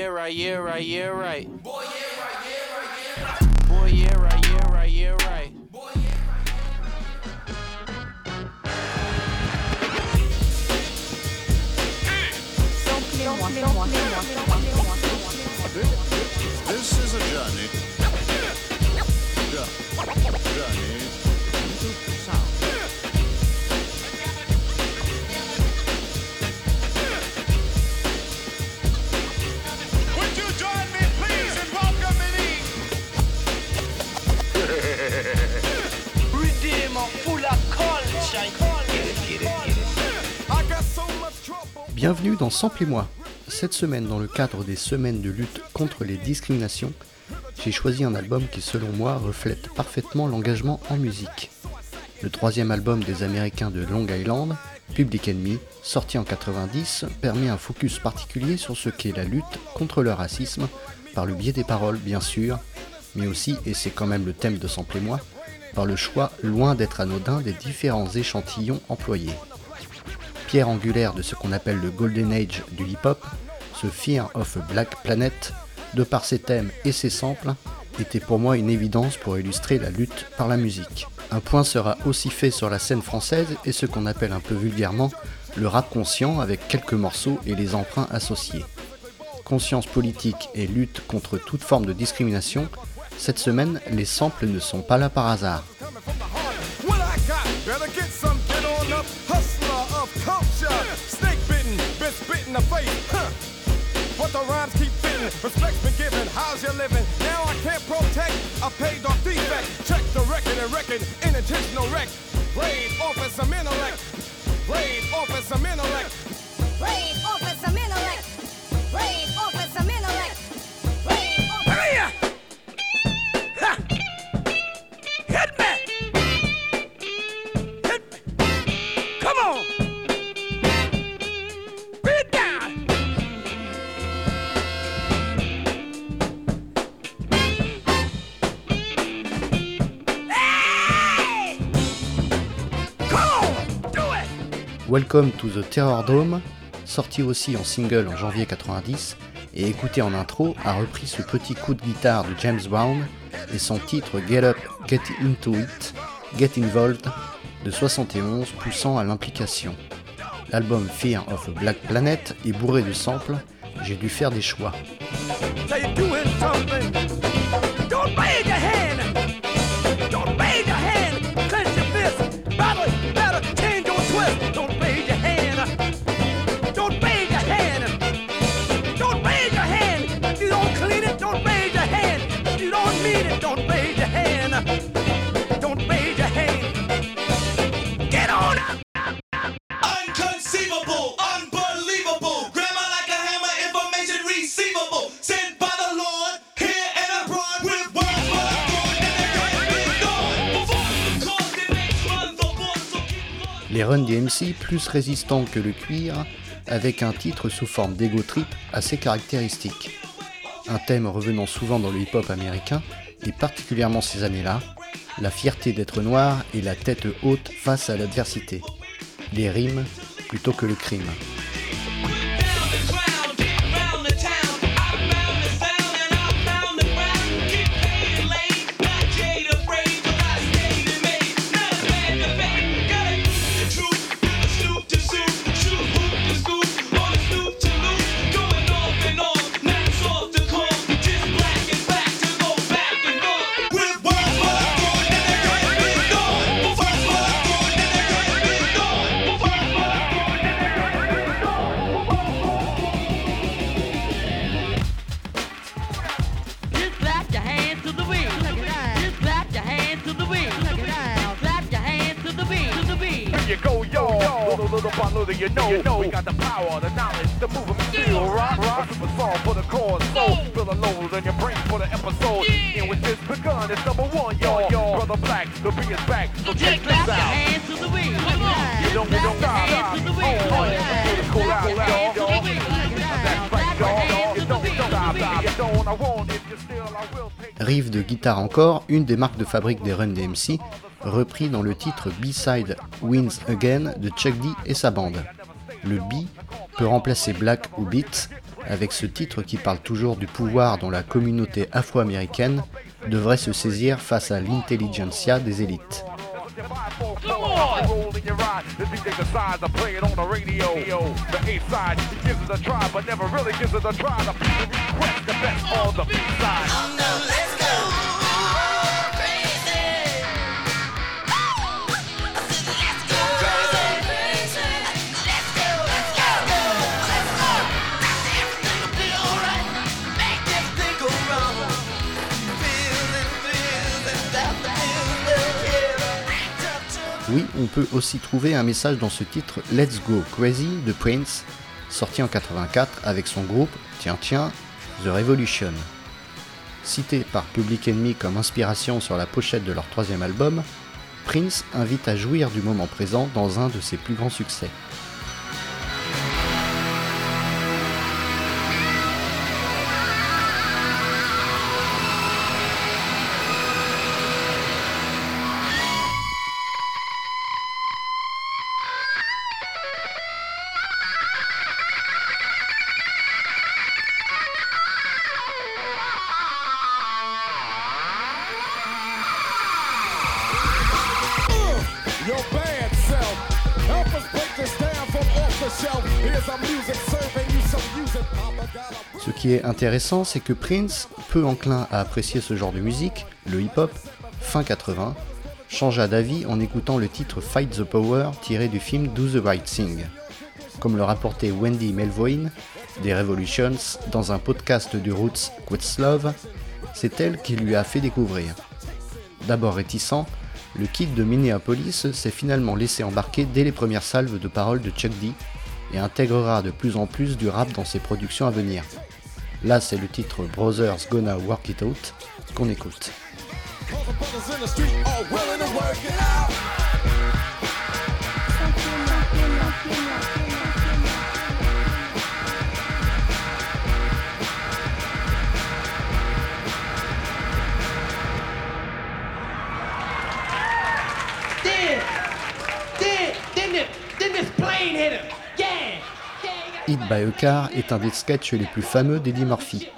Boy, yeah, right, yeah, right, yeah, right. Boy, yeah, right, yeah, right, yeah, right. Boy, yeah, right, yeah, right, yeah, right. This is a journey. Bienvenue dans Sample et moi. Cette semaine, dans le cadre des semaines de lutte contre les discriminations, j'ai choisi un album qui, selon moi, reflète parfaitement l'engagement en musique. Le troisième album des Américains de Long Island, Public Enemy, sorti en 90, permet un focus particulier sur ce qu'est la lutte contre le racisme, par le biais des paroles, bien sûr, mais aussi, et c'est quand même le thème de Sample et moi, par le choix loin d'être anodin des différents échantillons employés pierre angulaire de ce qu'on appelle le Golden Age du hip-hop, ce Fear of a Black Planet, de par ses thèmes et ses samples, était pour moi une évidence pour illustrer la lutte par la musique. Un point sera aussi fait sur la scène française et ce qu'on appelle un peu vulgairement le rap conscient avec quelques morceaux et les emprunts associés. Conscience politique et lutte contre toute forme de discrimination, cette semaine, les samples ne sont pas là par hasard. Of culture. Snake bitten, been spitting the face. Huh. But the rhymes keep fitting. Respect's been given. How's you living? Now I can't protect. I paid off defect. Check the record and record. Intentional wreck. Laid off as some intellect. Laid off as some intellect. Raid Welcome to the Terror Dome, sorti aussi en single en janvier 90 et écouté en intro, a repris ce petit coup de guitare de James Brown et son titre Get Up, Get Into It, Get Involved de 71 poussant à l'implication. L'album Fear of a Black Planet est bourré de samples, j'ai dû faire des choix. DMC plus résistants que le cuir, avec un titre sous forme d'ego trip assez caractéristique. Un thème revenant souvent dans le hip-hop américain, et particulièrement ces années-là, la fierté d'être noir et la tête haute face à l'adversité. Les rimes plutôt que le crime. You go, y'all. Little, little by little, you know. you know. We got the power, the knowledge, the movement, feel rock, rock. A super song for the cause, soul. Feel the lows in your brain for the episode. And with this begun, it's number one, y'all. Brother Black, the beat is back. So Just check this out. hands to the wind. Come on. You don't, you don't stop. hands to the wind. Oh, it's cool out, Clap your hands to the y'all. That's right, y'all. Riff de guitare encore, une des marques de fabrique des Run DMC, repris dans le titre B-Side Wins Again de Chuck D et sa bande. Le B peut remplacer Black ou Beat, avec ce titre qui parle toujours du pouvoir dont la communauté afro-américaine devrait se saisir face à l'intelligentsia des élites. Roll in your ride. The DJ decides to play it on the radio. The A side, he gives it a try, but never really gives it a try. The people request the best on the B side. Peut aussi trouver un message dans ce titre Let's Go Crazy de Prince, sorti en 84 avec son groupe, tiens tiens, The Revolution. Cité par Public Enemy comme inspiration sur la pochette de leur troisième album, Prince invite à jouir du moment présent dans un de ses plus grands succès. Ce qui est intéressant, c'est que Prince, peu enclin à apprécier ce genre de musique, le hip-hop, fin 80, changea d'avis en écoutant le titre Fight the Power tiré du film Do the Right Thing. Comme le rapportait Wendy Melvoin des Revolutions dans un podcast du Roots Questlove, c'est elle qui lui a fait découvrir. D'abord réticent, le kid de Minneapolis s'est finalement laissé embarquer dès les premières salves de paroles de Chuck D et intégrera de plus en plus du rap dans ses productions à venir. Là, c'est le titre Brothers Gonna Work It Out qu'on écoute. Car est un des sketchs les plus fameux d'Eddie Murphy.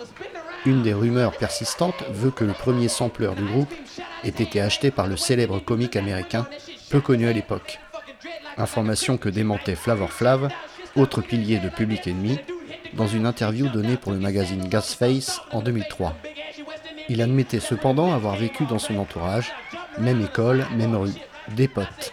Une des rumeurs persistantes veut que le premier sampleur du groupe ait été acheté par le célèbre comique américain, peu connu à l'époque. Information que démentait Flavor Flav, autre pilier de Public Enemy, dans une interview donnée pour le magazine Gasface en 2003. Il admettait cependant avoir vécu dans son entourage, même école, même rue, des potes.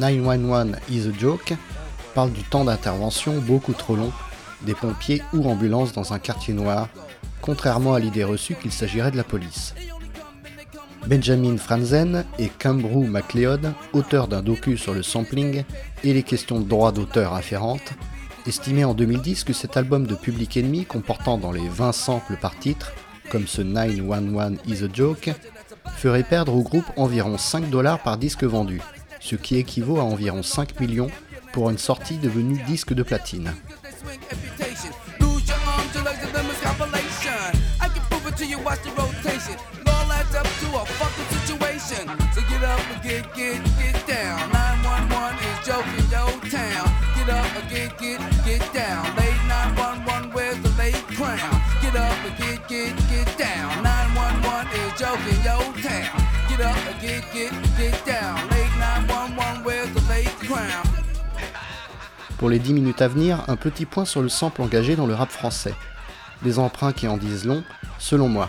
911 is a joke. Parle du temps d'intervention beaucoup trop long des pompiers ou ambulances dans un quartier noir, contrairement à l'idée reçue qu'il s'agirait de la police. Benjamin Franzen et Cambrew MacLeod, auteurs d'un docu sur le sampling et les questions de droit d'auteur afférentes, estimaient en 2010 que cet album de Public Enemy comportant dans les 20 samples par titre, comme ce 911 is a joke, ferait perdre au groupe environ 5 dollars par disque vendu, ce qui équivaut à environ 5 millions pour une sortie devenue disque de platine. Pour les 10 minutes à venir, un petit point sur le sample engagé dans le rap français. Des emprunts qui en disent long, selon moi.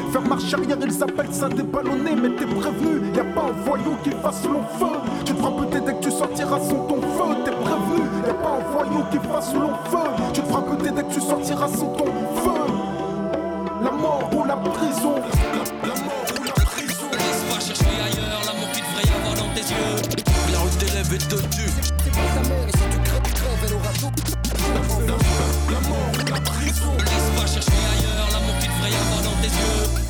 Faire marche arrière, ils appellent ça déballonner Mais t'es prévenu, y a pas un voyou qui fasse long feu. Tu te feras peut-être dès que tu sortiras sans ton feu T'es prévenu, y a pas un voyou qui fasse long feu. Tu te feras peut-être dès que tu sortiras sans ton feu. La mort ou la prison. La mort ou la prison. Laisse pas chercher ailleurs l'amour qu'il devrait y avoir dans tes yeux. La route des lèvres est tendue. Laisse pas chercher ailleurs l'amour qu'il devrait y avoir dans tes yeux.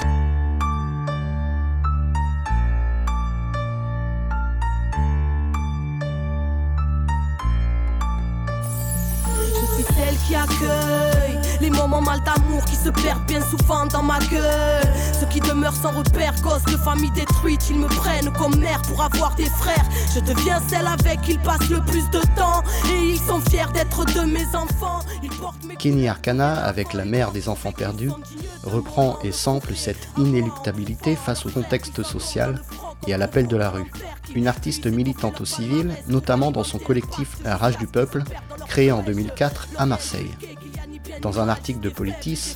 Se perdent bien souvent dans ma gueule. Ceux qui demeurent sans repère, gosses de famille détruite, ils me prennent comme mère pour avoir des frères. Je deviens celle avec qui ils passent le plus de temps et ils sont fiers d'être de mes enfants. Ils portent mes Kenny Arcana, avec La mère des enfants perdus, reprend et sample cette inéluctabilité face au contexte social et à l'appel de la rue. Une artiste militante au civil, notamment dans son collectif La Rage du Peuple, créé en 2004 à Marseille. Dans un article de Politis,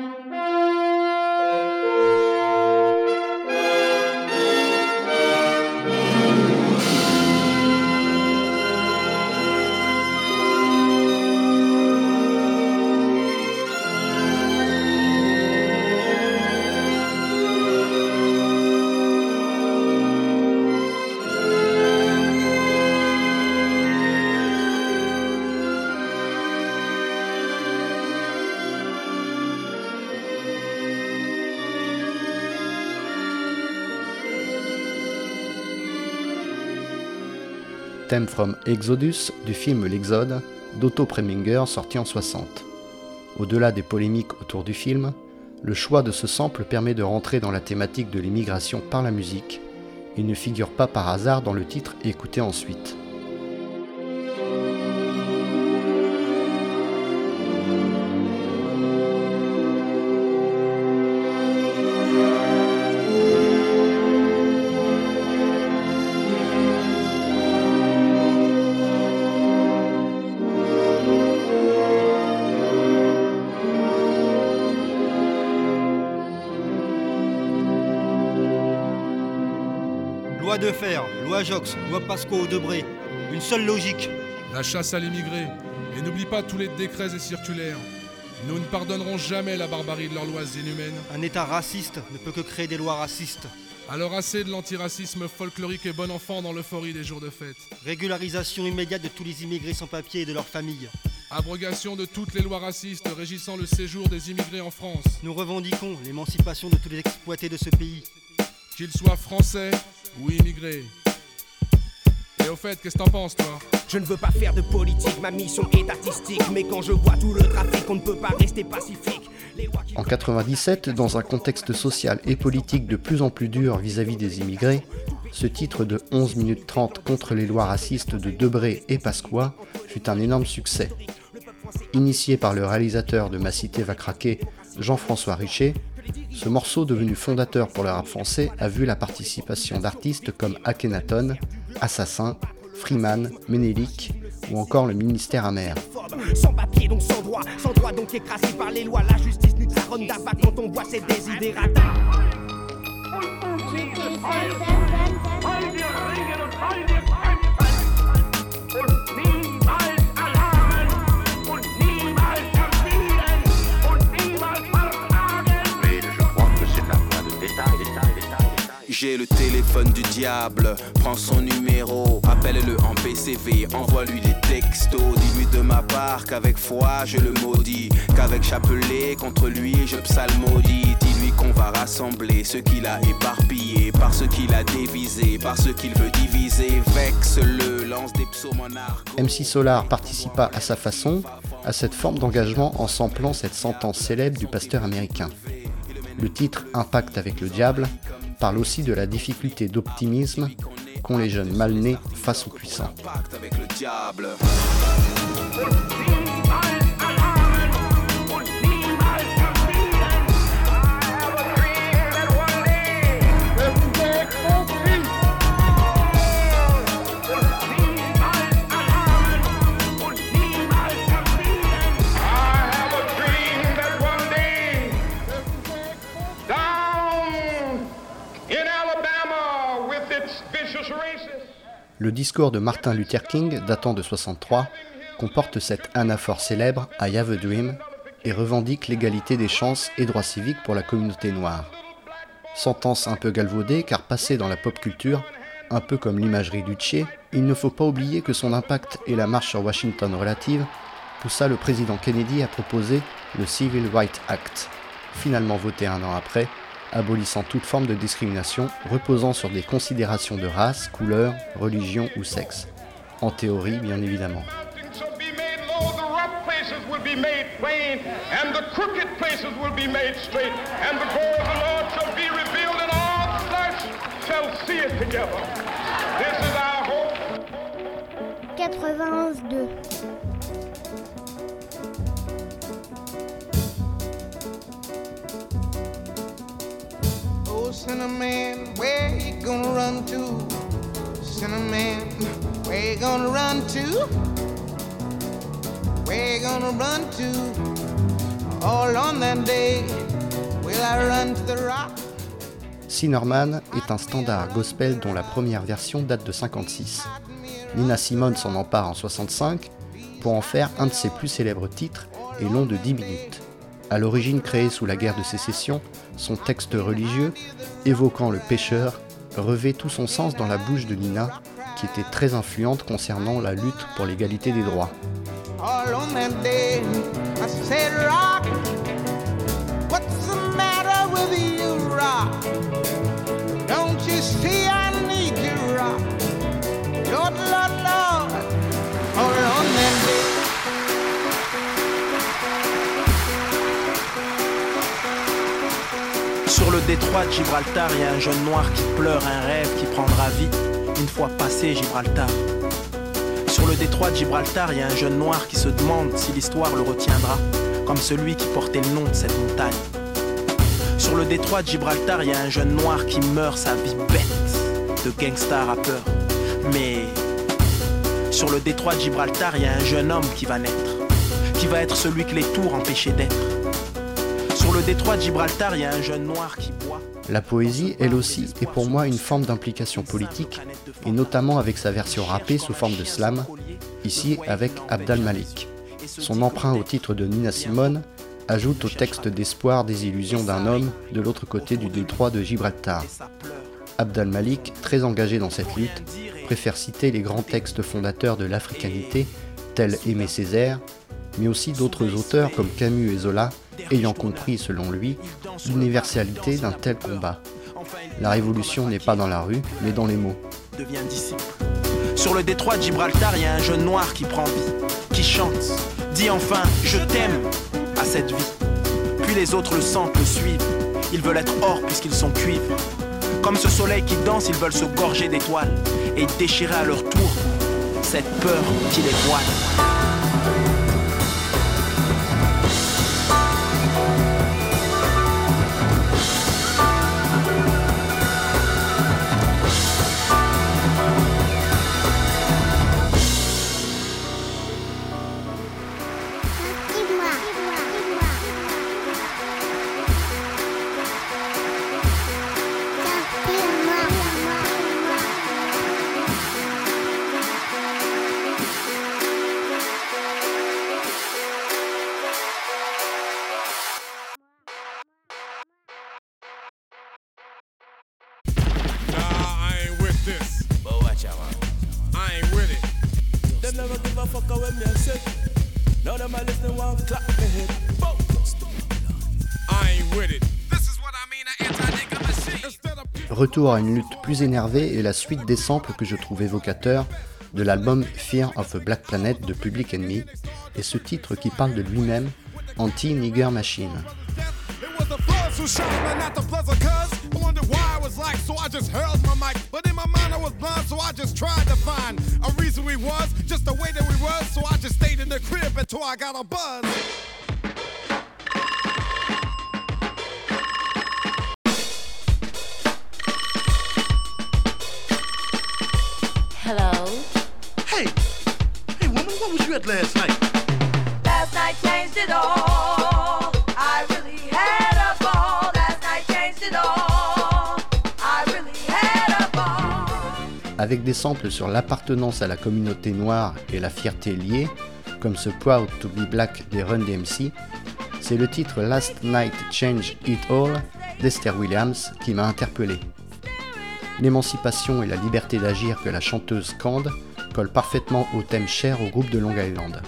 Thème from Exodus du film L'Exode d'Otto Preminger sorti en 60. Au-delà des polémiques autour du film, le choix de ce sample permet de rentrer dans la thématique de l'immigration par la musique et ne figure pas par hasard dans le titre écouté ensuite. Loi de fer, loi Jox, loi Pasco Debré. Une seule logique. La chasse à l'immigré. Et n'oublie pas tous les décrets et circulaires. Nous ne pardonnerons jamais la barbarie de leurs lois inhumaines. Un État raciste ne peut que créer des lois racistes. Alors assez de l'antiracisme folklorique et bon enfant dans l'euphorie des jours de fête. Régularisation immédiate de tous les immigrés sans papier et de leurs familles. Abrogation de toutes les lois racistes régissant le séjour des immigrés en France. Nous revendiquons l'émancipation de tous les exploités de ce pays. Qu'ils soient français ou immigrés. Et au fait, qu'est-ce que t'en penses, toi? Je ne veux pas faire de politique, ma mission est artistique. Mais quand je vois tout le trafic, on ne peut pas rester pacifique. En 97, dans un contexte social et politique de plus en plus dur vis-à-vis des immigrés, ce titre de 11 minutes 30 contre les lois racistes de Debré et Pasqua fut un énorme succès. Initié par le réalisateur de Ma cité va craquer, Jean-François Richer, ce morceau devenu fondateur pour le rap français a vu la participation d'artistes comme Akhenaton, Assassin, Freeman, Ménélique ou encore le ministère amer. Sans papier donc sans droit, sans droit donc écrasé par les lois. La justice nuque sa ronde d'abat quand on voit ses désidérata. Téléphone du diable. Prends son numéro, appelle-le en PCV, envoie-lui des textos. Dis-lui de ma part qu'avec foi je le maudis, qu'avec chapelet contre lui je psalmodie. Dis-lui qu'on va rassembler ce qu'il a éparpillé, par ce qu'il a dévisé, par ce qu'il veut diviser. Vexe-le, lance des psaumes en. MC Solar participa à sa façon à cette forme d'engagement en samplant cette sentence célèbre du pasteur américain. Le titre Impact avec le diable parle aussi de la difficulté d'optimisme qu'ont les jeunes mal nés face aux puissants. Le discours de Martin Luther King, datant de 63, comporte cette anaphore célèbre I have a dream et revendique l'égalité des chances et droits civiques pour la communauté noire. Sentence un peu galvaudée car passée dans la pop culture, un peu comme l'imagerie du Tché, il ne faut pas oublier que son impact et la marche sur Washington relative poussa le président Kennedy à proposer le Civil Rights Act, finalement voté un an après, abolissant toute forme de discrimination reposant sur des considérations de race, couleur, religion ou sexe. En théorie, bien évidemment. « 91.2 Cinnamon, where you gonna run to? Cinnamon, where you gonna run to? Where you gonna run to? All on that day, will I run to the rock? Est un standard gospel dont la première version date de 56. Nina Simone s'en empare en 65 pour en faire un de ses plus célèbres titres et long de 10 minutes. À l'origine créé sous la guerre de sécession, son texte religieux, évoquant le pécheur, revêt tout son sens dans la bouche de Nina, qui était très influente concernant la lutte pour l'égalité des droits. Lord, Lord, on. Détroit de Gibraltar, il y a un jeune noir qui pleure un rêve qui prendra vie une fois passé Gibraltar. Sur le détroit de Gibraltar, il y a un jeune noir qui se demande si l'histoire le retiendra, comme celui qui portait le nom de cette montagne. Sur le détroit de Gibraltar, il y a un jeune noir qui meurt sa vie bête de gangsta rappeur. Mais sur le détroit de Gibraltar, il y a un jeune homme qui va naître, qui va être celui que les tours empêchaient d'être. Sur le détroit de Gibraltar, il y a un jeune noir qui boit. La poésie, elle aussi, est pour moi une forme d'implication politique, et notamment avec sa version rappée sous forme de slam, ici avec Abdal Malik. Son emprunt au titre de Nina Simone ajoute au texte d'espoir des illusions d'un homme de l'autre côté du détroit de Gibraltar. Abdal Malik, très engagé dans cette lutte, préfère citer les grands textes fondateurs de l'africanité, tels Aimé Césaire, mais aussi d'autres auteurs comme Camus et Zola, ayant compris, selon lui, l'universalité d'un tel combat. La révolution n'est pas dans la rue, mais dans les mots. Sur le détroit de Gibraltar, il y a un jeune noir qui prend vie, qui chante, dit enfin je t'aime à cette vie. Puis les autres le sentent, le suivent. Ils veulent être or puisqu'ils sont cuivres. Comme ce soleil qui danse, ils veulent se gorger d'étoiles et déchirer à leur tour cette peur qui les voile. Retour à une lutte plus énervée et la suite des samples que je trouve évocateurs de l'album Fear of a Black Planet de Public Enemy et ce titre qui parle de lui-même, Anti-Nigger Machine. Was blind, so I just tried to find a reason we was, just the way that we was. So I just stayed in the crib until I got a buzz. Hello. Hey, hey, woman, what was you at last night? Avec des samples sur l'appartenance à la communauté noire et la fierté liée, comme ce Proud to be Black des Run DMC, c'est le titre Last Night Change It All d'Esther Williams qui m'a interpellé. L'émancipation et la liberté d'agir que la chanteuse scande collent parfaitement au thème cher au groupe de Long Island.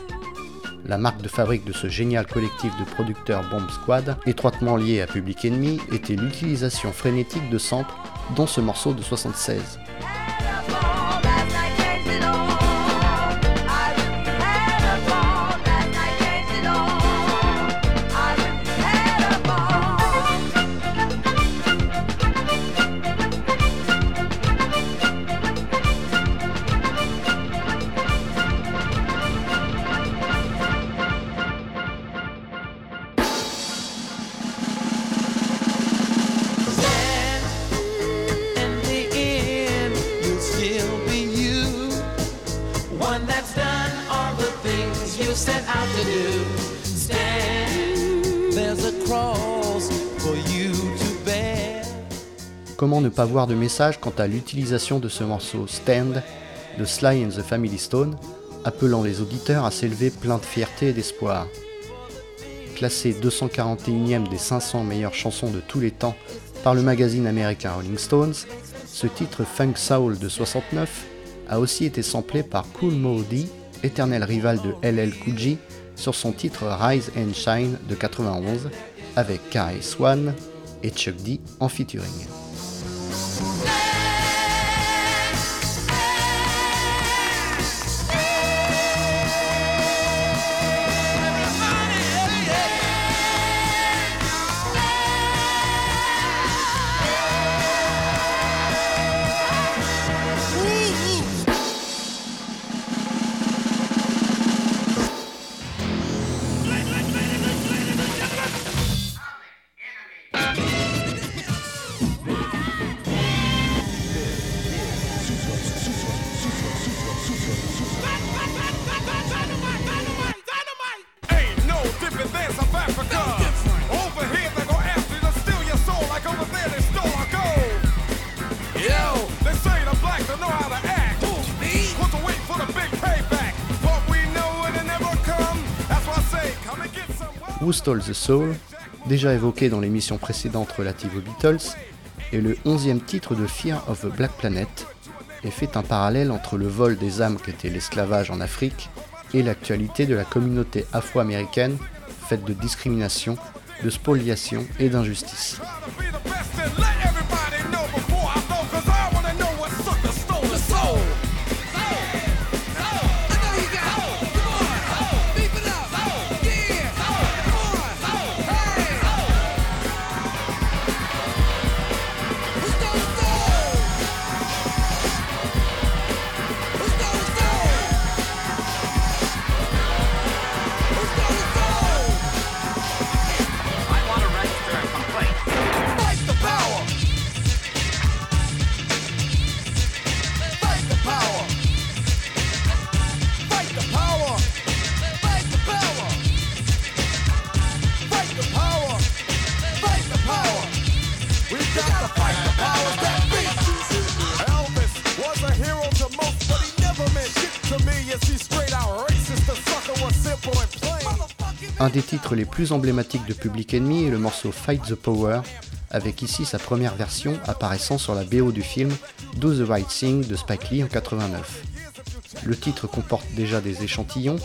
La marque de fabrique de ce génial collectif de producteurs Bomb Squad, étroitement lié à Public Enemy, était l'utilisation frénétique de samples, dont ce morceau de 76. Ne pas voir de message quant à l'utilisation de ce morceau Stand de Sly and the Family Stone, appelant les auditeurs à s'élever plein de fierté et d'espoir. Classé 241e des 500 meilleures chansons de tous les temps par le magazine américain Rolling Stones, ce titre Funk Soul de 69 a aussi été samplé par Cool Mo D, éternel rival de LL Cool J, sur son titre Rise and Shine de 91, avec Kai Swan et Chuck D en featuring. Ain't Stole the Soul, déjà évoqué dans l'émission précédente relative aux Beatles, est le 11e titre de Fear of a Black Planet et fait un parallèle entre le vol des âmes qu'était l'esclavage en Afrique et l'actualité de la communauté afro-américaine faite de discrimination, de spoliation et d'injustice. Un des titres les plus emblématiques de Public Enemy est le morceau Fight the Power, avec ici sa première version apparaissant sur la BO du film Do the Right Thing de Spike Lee en 89. Le titre comporte déjà des échantillons,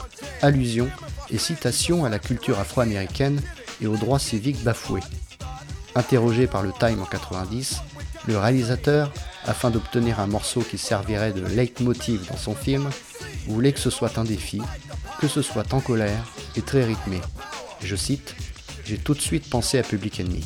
allusions et citations à la culture afro-américaine et aux droits civiques bafoués. Interrogé par le Time en 90, le réalisateur, afin d'obtenir un morceau qui servirait de leitmotiv dans son film, voulait que ce soit un défi, que ce soit en colère et très rythmé. Je cite J'ai tout de suite pensé à Public Enemy.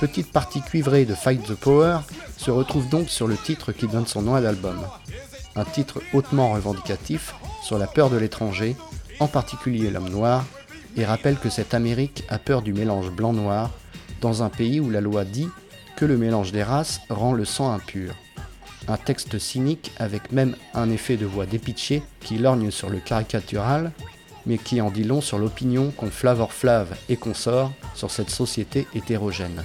Petite partie cuivrée de Fight the Power se retrouve donc sur le titre qui donne son nom à l'album. Un titre hautement revendicatif sur la peur de l'étranger, en particulier l'homme noir, et rappelle que cette Amérique a peur du mélange blanc-noir dans un pays où la loi dit que le mélange des races rend le sang impur. Un texte cynique avec même un effet de voix dépitché qui lorgne sur le caricatural, mais qui en dit long sur l'opinion qu'ont Flavor Flav et consorts sur cette société hétérogène.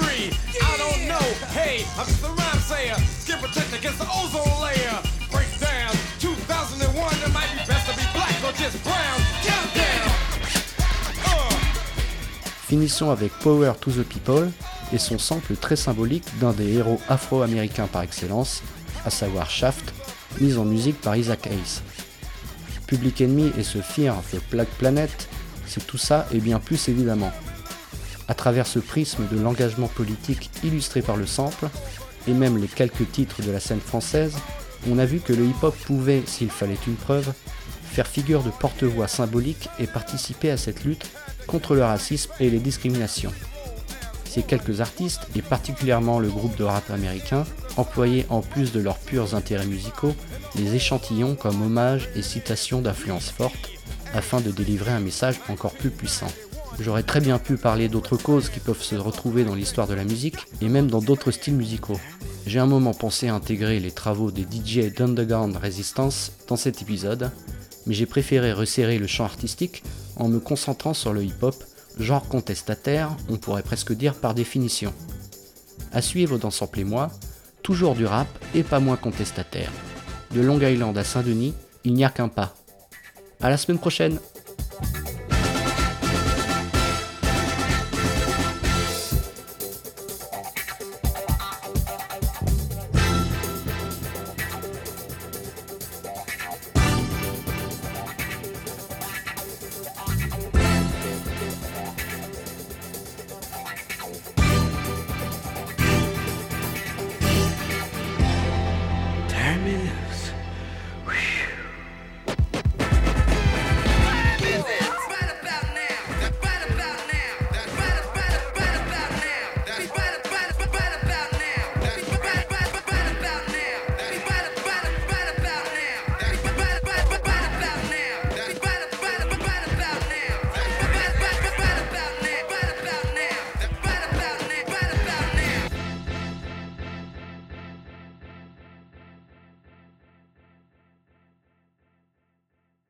I don't know. Hey, I'm rhyme sayer. Protect against the ozone layer. Breakdown 2001. It might be best to be black or just brown. Countdown. Finissons avec Power to the People et son sample très symbolique d'un des héros afro-américains par excellence, à savoir Shaft, mis en musique par Isaac Hayes. Public Enemy et ce Fear the Black Planet, c'est tout ça et bien plus évidemment. À travers ce prisme de l'engagement politique illustré par le sample, et même les quelques titres de la scène française, on a vu que le hip-hop pouvait, s'il fallait une preuve, faire figure de porte-voix symbolique et participer à cette lutte contre le racisme et les discriminations. Ces quelques artistes, et particulièrement le groupe de rap américain, employaient en plus de leurs purs intérêts musicaux, les échantillons comme hommage et citation d'influence forte, afin de délivrer un message encore plus puissant. J'aurais très bien pu parler d'autres causes qui peuvent se retrouver dans l'histoire de la musique, et même dans d'autres styles musicaux. J'ai un moment pensé à intégrer les travaux des DJ d'Underground Resistance dans cet épisode, mais j'ai préféré resserrer le champ artistique en me concentrant sur le hip-hop, genre contestataire, on pourrait presque dire par définition. À suivre dans Sample et moi, toujours du rap et pas moins contestataire. De Long Island à Saint-Denis, il n'y a qu'un pas. À la semaine prochaine!